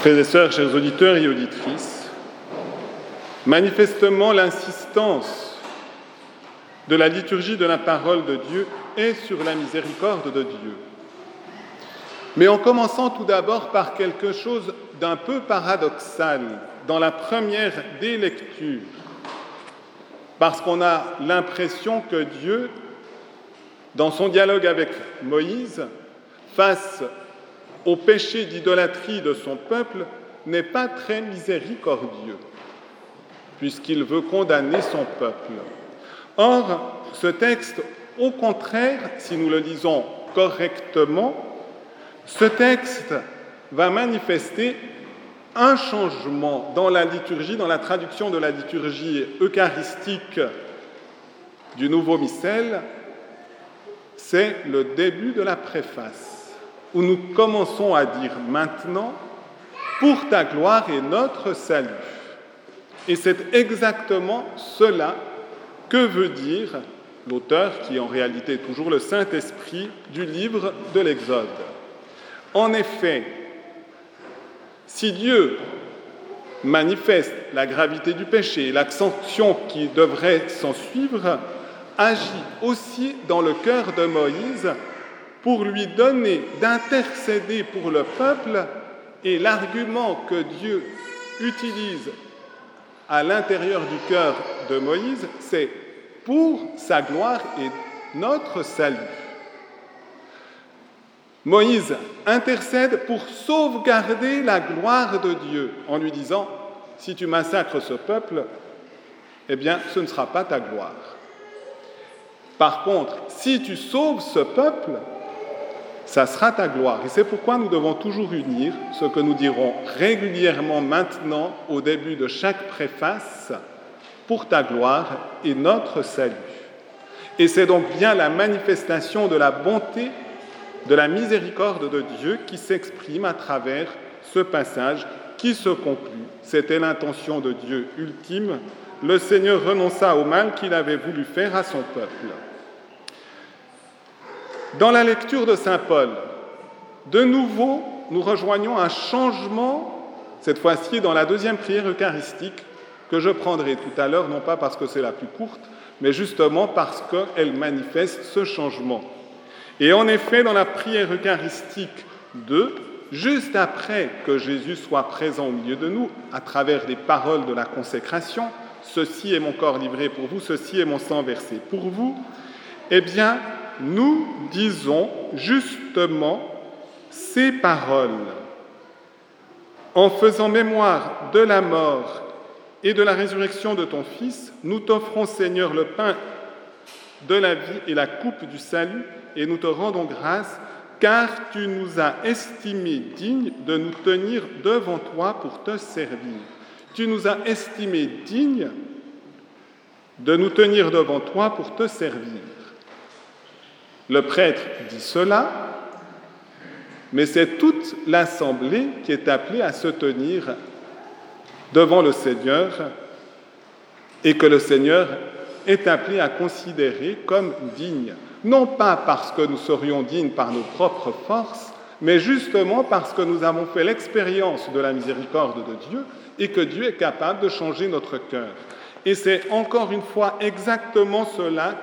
Frères et sœurs, chers auditeurs et auditrices, manifestement l'insistance de la liturgie de la parole de Dieu est sur la miséricorde de Dieu. Mais en commençant tout d'abord par quelque chose d'un peu paradoxal dans la première des lectures, parce qu'on a l'impression que Dieu, dans son dialogue avec Moïse, face au péché d'idolâtrie de son peuple, n'est pas très miséricordieux, puisqu'il veut condamner son peuple. Or, ce texte, au contraire, si nous le lisons correctement, ce texte va manifester un changement dans la liturgie, dans la traduction de la liturgie eucharistique du nouveau missel, c'est le début de la préface, où nous commençons à dire maintenant, pour ta gloire et notre salut. Et c'est exactement cela que veut dire l'auteur, qui est en réalité toujours le Saint-Esprit du livre de l'Exode. En effet, si Dieu manifeste la gravité du péché et qui devrait s'en suivre, agit aussi dans le cœur de Moïse pour lui donner d'intercéder pour le peuple et l'argument que Dieu utilise à l'intérieur du cœur de Moïse, c'est pour sa gloire et notre salut. Moïse intercède pour sauvegarder la gloire de Dieu en lui disant, si tu massacres ce peuple, eh bien, ce ne sera pas ta gloire. Par contre, si tu sauves ce peuple, ça sera ta gloire. Et c'est pourquoi nous devons toujours unir ce que nous dirons régulièrement maintenant au début de chaque préface, pour ta gloire et notre salut. Et c'est donc bien la manifestation de la bonté de la miséricorde de Dieu qui s'exprime à travers ce passage qui se conclut. C'était l'intention de Dieu ultime. Le Seigneur renonça au mal qu'il avait voulu faire à son peuple. Dans la lecture de Saint Paul, de nouveau, nous rejoignons un changement, cette fois-ci dans la deuxième prière eucharistique, que je prendrai tout à l'heure, non pas parce que c'est la plus courte, mais justement parce qu'elle manifeste ce changement. Et en effet, dans la prière eucharistique 2, juste après que Jésus soit présent au milieu de nous, à travers les paroles de la consécration, ceci est mon corps livré pour vous, ceci est mon sang versé pour vous, eh bien, nous disons justement ces paroles. En faisant mémoire de la mort et de la résurrection de ton Fils, nous t'offrons, Seigneur, le pain de la vie et la coupe du salut et nous te rendons grâce car tu nous as estimés dignes de nous tenir devant toi pour te servir. Tu nous as estimés dignes de nous tenir devant toi pour te servir. Le prêtre dit cela, mais c'est toute l'assemblée qui est appelée à se tenir devant le Seigneur et que le Seigneur est appelé à considérer comme digne non pas parce que nous serions dignes par nos propres forces, mais justement parce que nous avons fait l'expérience de la miséricorde de Dieu et que Dieu est capable de changer notre cœur. Et c'est encore une fois exactement cela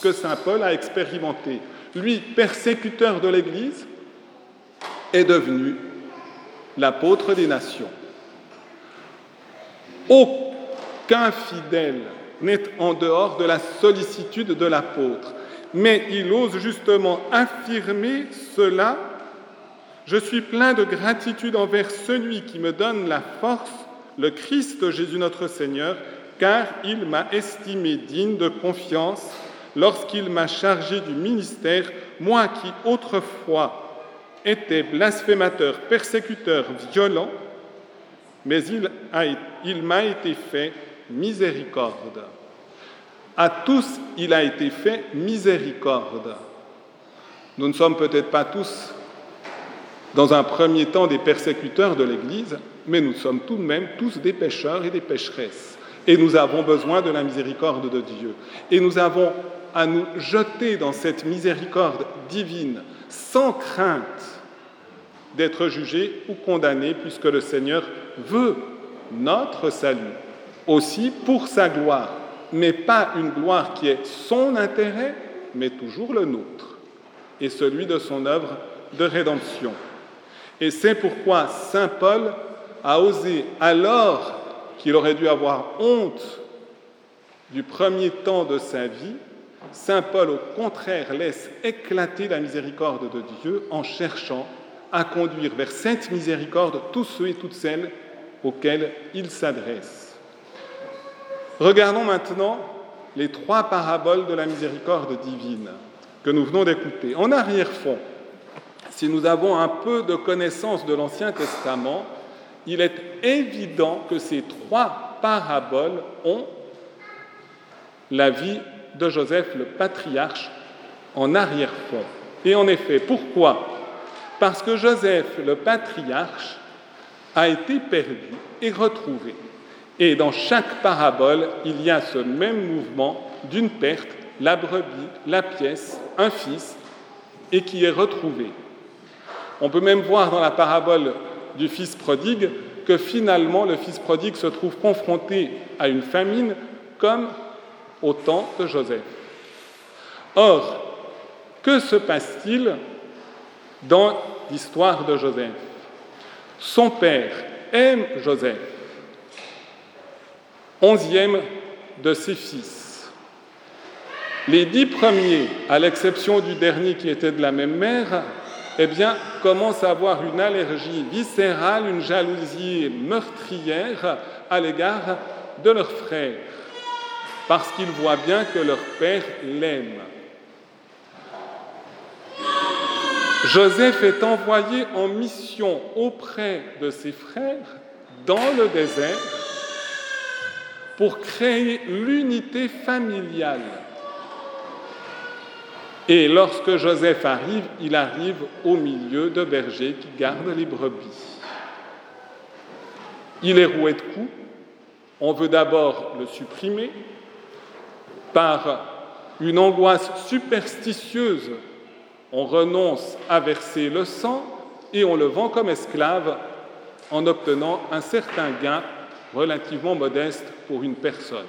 que Saint Paul a expérimenté. Lui, persécuteur de l'Église, est devenu l'apôtre des nations. Aucun fidèle n'est en dehors de la sollicitude de l'apôtre mais il ose justement affirmer cela. Je suis plein de gratitude envers celui qui me donne la force, le Christ Jésus notre Seigneur, car il m'a estimé digne de confiance lorsqu'il m'a chargé du ministère, moi qui autrefois étais blasphémateur, persécuteur, violent, mais il m'a été fait miséricorde. À tous, il a été fait miséricorde. Nous ne sommes peut-être pas tous, dans un premier temps, des persécuteurs de l'Église, mais nous sommes tout de même tous des pécheurs et des pécheresses. Et nous avons besoin de la miséricorde de Dieu. Et nous avons à nous jeter dans cette miséricorde divine, sans crainte, d'être jugé ou condamné, puisque le Seigneur veut notre salut, aussi pour sa gloire, mais pas une gloire qui est son intérêt, mais toujours le nôtre, et celui de son œuvre de rédemption. Et c'est pourquoi Saint Paul a osé, alors qu'il aurait dû avoir honte du premier temps de sa vie, Saint Paul au contraire laisse éclater la miséricorde de Dieu en cherchant à conduire vers cette miséricorde tous ceux et toutes celles auxquels il s'adresse. Regardons maintenant les trois paraboles de la miséricorde divine que nous venons d'écouter. En arrière-fond, si nous avons un peu de connaissance de l'Ancien Testament, il est évident que ces trois paraboles ont la vie de Joseph le patriarche en arrière-fond. Et en effet, pourquoi? Parce que Joseph le patriarche a été perdu et retrouvé. Et dans chaque parabole, il y a ce même mouvement d'une perte, la brebis, la pièce, un fils, et qui est retrouvé. On peut même voir dans la parabole du fils prodigue que finalement le fils prodigue se trouve confronté à une famine comme au temps de Joseph. Or, que se passe-t-il dans l'histoire de Joseph? Son père aime Joseph, onzième de ses fils. Les dix premiers, à l'exception du dernier qui était de la même mère, eh bien, commencent à avoir une allergie viscérale, une jalousie meurtrière à l'égard de leurs frères parce qu'ils voient bien que leur père l'aime. Joseph est envoyé en mission auprès de ses frères dans le désert pour créer l'unité familiale. Et lorsque Joseph arrive, il arrive au milieu de bergers qui gardent les brebis. Il est roué de coups. On veut d'abord le supprimer, par une angoisse superstitieuse, on renonce à verser le sang et on le vend comme esclave en obtenant un certain gain relativement modeste pour une personne.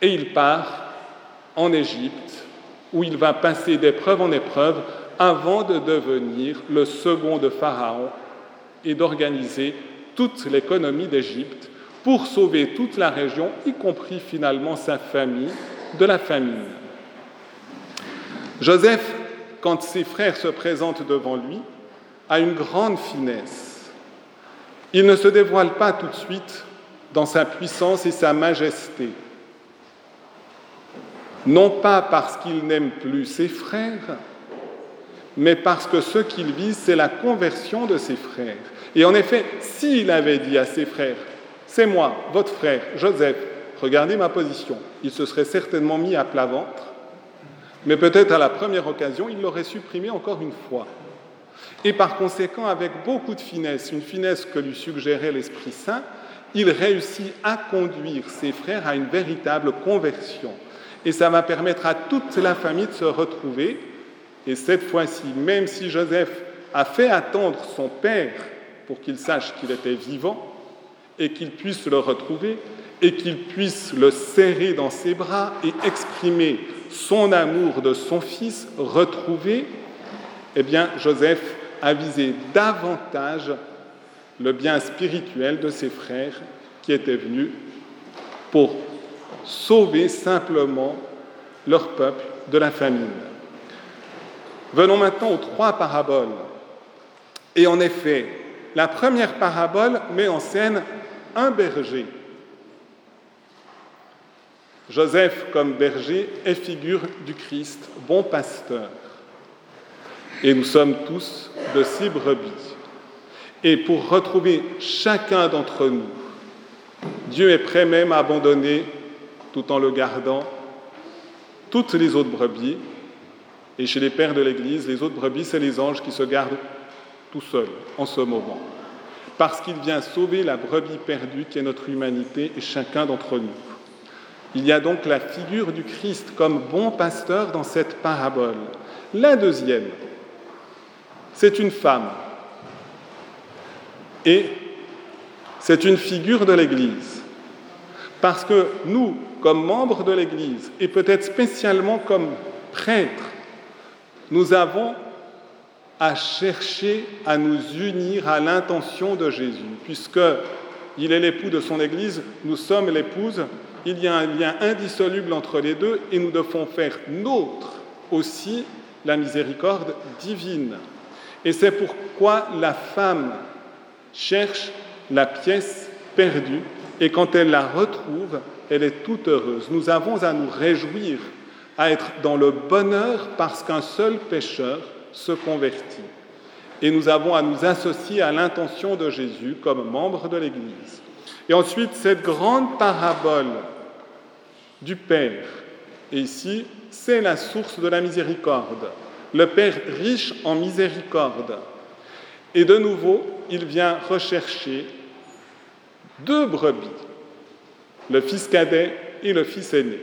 Et il part en Égypte, où il va passer d'épreuve en épreuve avant de devenir le second de Pharaon et d'organiser toute l'économie d'Égypte pour sauver toute la région, y compris finalement sa famille, de la famine. Joseph, quand ses frères se présentent devant lui, a une grande finesse. Il ne se dévoile pas tout de suite dans sa puissance et sa majesté. Non pas parce qu'il n'aime plus ses frères, mais parce que ce qu'il vise, c'est la conversion de ses frères. Et en effet, s'il avait dit à ses frères, c'est moi, votre frère, Joseph, regardez ma position. Il se serait certainement mis à plat ventre, mais peut-être à la première occasion, il l'aurait supprimé encore une fois. Et par conséquent, avec beaucoup de finesse, une finesse que lui suggérait l'Esprit Saint, il réussit à conduire ses frères à une véritable conversion. Et ça va permettre à toute la famille de se retrouver. Et cette fois-ci, même si Joseph a fait attendre son père pour qu'il sache qu'il était vivant, et qu'il puisse le retrouver et qu'il puisse le serrer dans ses bras et exprimer son amour de son fils retrouvé, eh bien Joseph a visé davantage le bien spirituel de ses frères qui étaient venus pour sauver simplement leur peuple de la famine. Venons maintenant aux trois paraboles. Et en effet, la première parabole met en scène un berger. Joseph, comme berger, est figure du Christ, bon pasteur. Et nous sommes tous de ces brebis. Et pour retrouver chacun d'entre nous, Dieu est prêt même à abandonner, tout en le gardant, toutes les autres brebis. Et chez les pères de l'Église, les autres brebis, c'est les anges qui se gardent tout seuls en ce moment parce qu'il vient sauver la brebis perdue qui est notre humanité et chacun d'entre nous. Il y a donc la figure du Christ comme bon pasteur dans cette parabole. La deuxième, c'est une femme. Et c'est une figure de l'Église. Parce que nous, comme membres de l'Église, et peut-être spécialement comme prêtres, nous avons à chercher à nous unir à l'intention de Jésus, puisque il est l'époux de son Église, nous sommes l'épouse, il y a un lien indissoluble entre les deux et nous devons faire nôtre aussi la miséricorde divine. Et c'est pourquoi la femme cherche la pièce perdue et quand elle la retrouve, elle est toute heureuse. Nous avons à nous réjouir, à être dans le bonheur parce qu'un seul pécheur se convertit. Et nous avons à nous associer à l'intention de Jésus comme membre de l'Église. Et ensuite, cette grande parabole du Père, et ici, c'est la source de la miséricorde. Le Père riche en miséricorde. Et de nouveau, il vient rechercher deux brebis, le fils cadet et le fils aîné.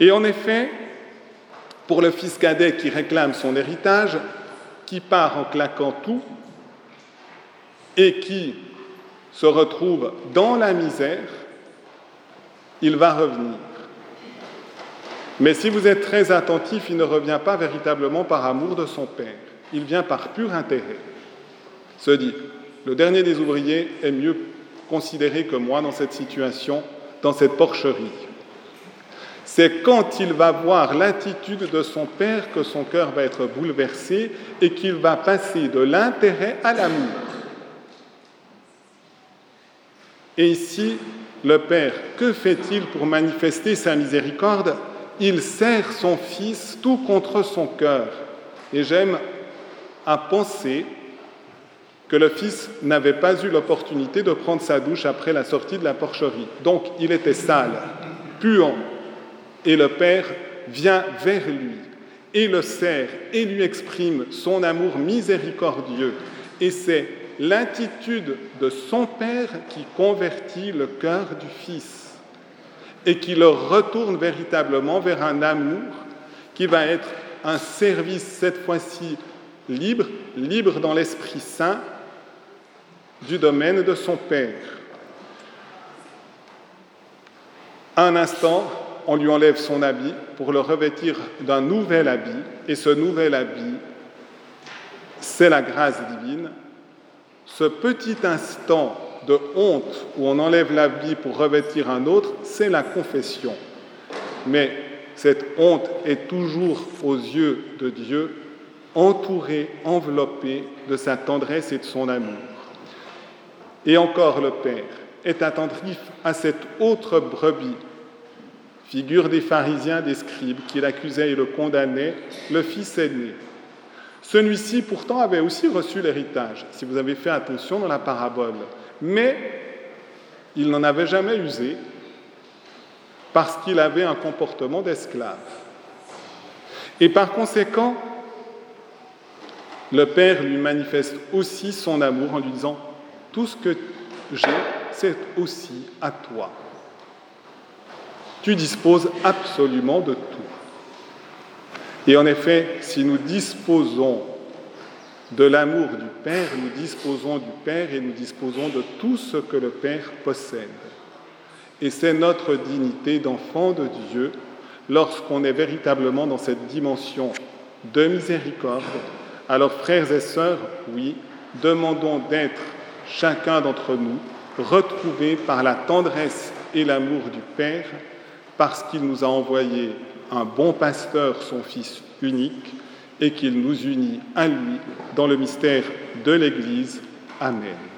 Et en effet, pour le fils cadet qui réclame son héritage, qui part en claquant tout et qui se retrouve dans la misère, il va revenir. Mais si vous êtes très attentif, il ne revient pas véritablement par amour de son père, il vient par pur intérêt. Se dit, le dernier des ouvriers est mieux considéré que moi dans cette situation, dans cette porcherie. C'est quand il va voir l'attitude de son père que son cœur va être bouleversé et qu'il va passer de l'intérêt à l'amour. Et ici, le Père, que fait-il pour manifester sa miséricorde? Il serre son Fils tout contre son cœur. Et j'aime à penser que le Fils n'avait pas eu l'opportunité de prendre sa douche après la sortie de la porcherie. Donc il était sale, puant, et le Père vient vers lui et le serre et lui exprime son amour miséricordieux. Et c'est l'attitude de son Père qui convertit le cœur du Fils et qui le retourne véritablement vers un amour qui va être un service cette fois-ci libre, libre dans l'Esprit Saint du domaine de son Père. Un instant, on lui enlève son habit pour le revêtir d'un nouvel habit, et ce nouvel habit, c'est la grâce divine. Ce petit instant de honte où on enlève l'habit pour revêtir un autre, c'est la confession. Mais cette honte est toujours aux yeux de Dieu, entourée, enveloppée de sa tendresse et de son amour. Et encore le Père est attentif à cette autre brebis figure des pharisiens, des scribes, qui l'accusaient et le condamnaient, le fils aîné. Celui-ci pourtant avait aussi reçu l'héritage, si vous avez fait attention dans la parabole, mais il n'en avait jamais usé parce qu'il avait un comportement d'esclave. Et par conséquent, le Père lui manifeste aussi son amour en lui disant, tout ce que j'ai, c'est aussi à toi tu disposes absolument de tout. Et en effet, si nous disposons de l'amour du Père, nous disposons du Père et nous disposons de tout ce que le Père possède. Et c'est notre dignité d'enfant de Dieu lorsqu'on est véritablement dans cette dimension de miséricorde. Alors frères et sœurs, oui, demandons d'être chacun d'entre nous retrouvés par la tendresse et l'amour du Père parce qu'il nous a envoyé un bon pasteur, son Fils unique, et qu'il nous unit à lui dans le mystère de l'Église. Amen.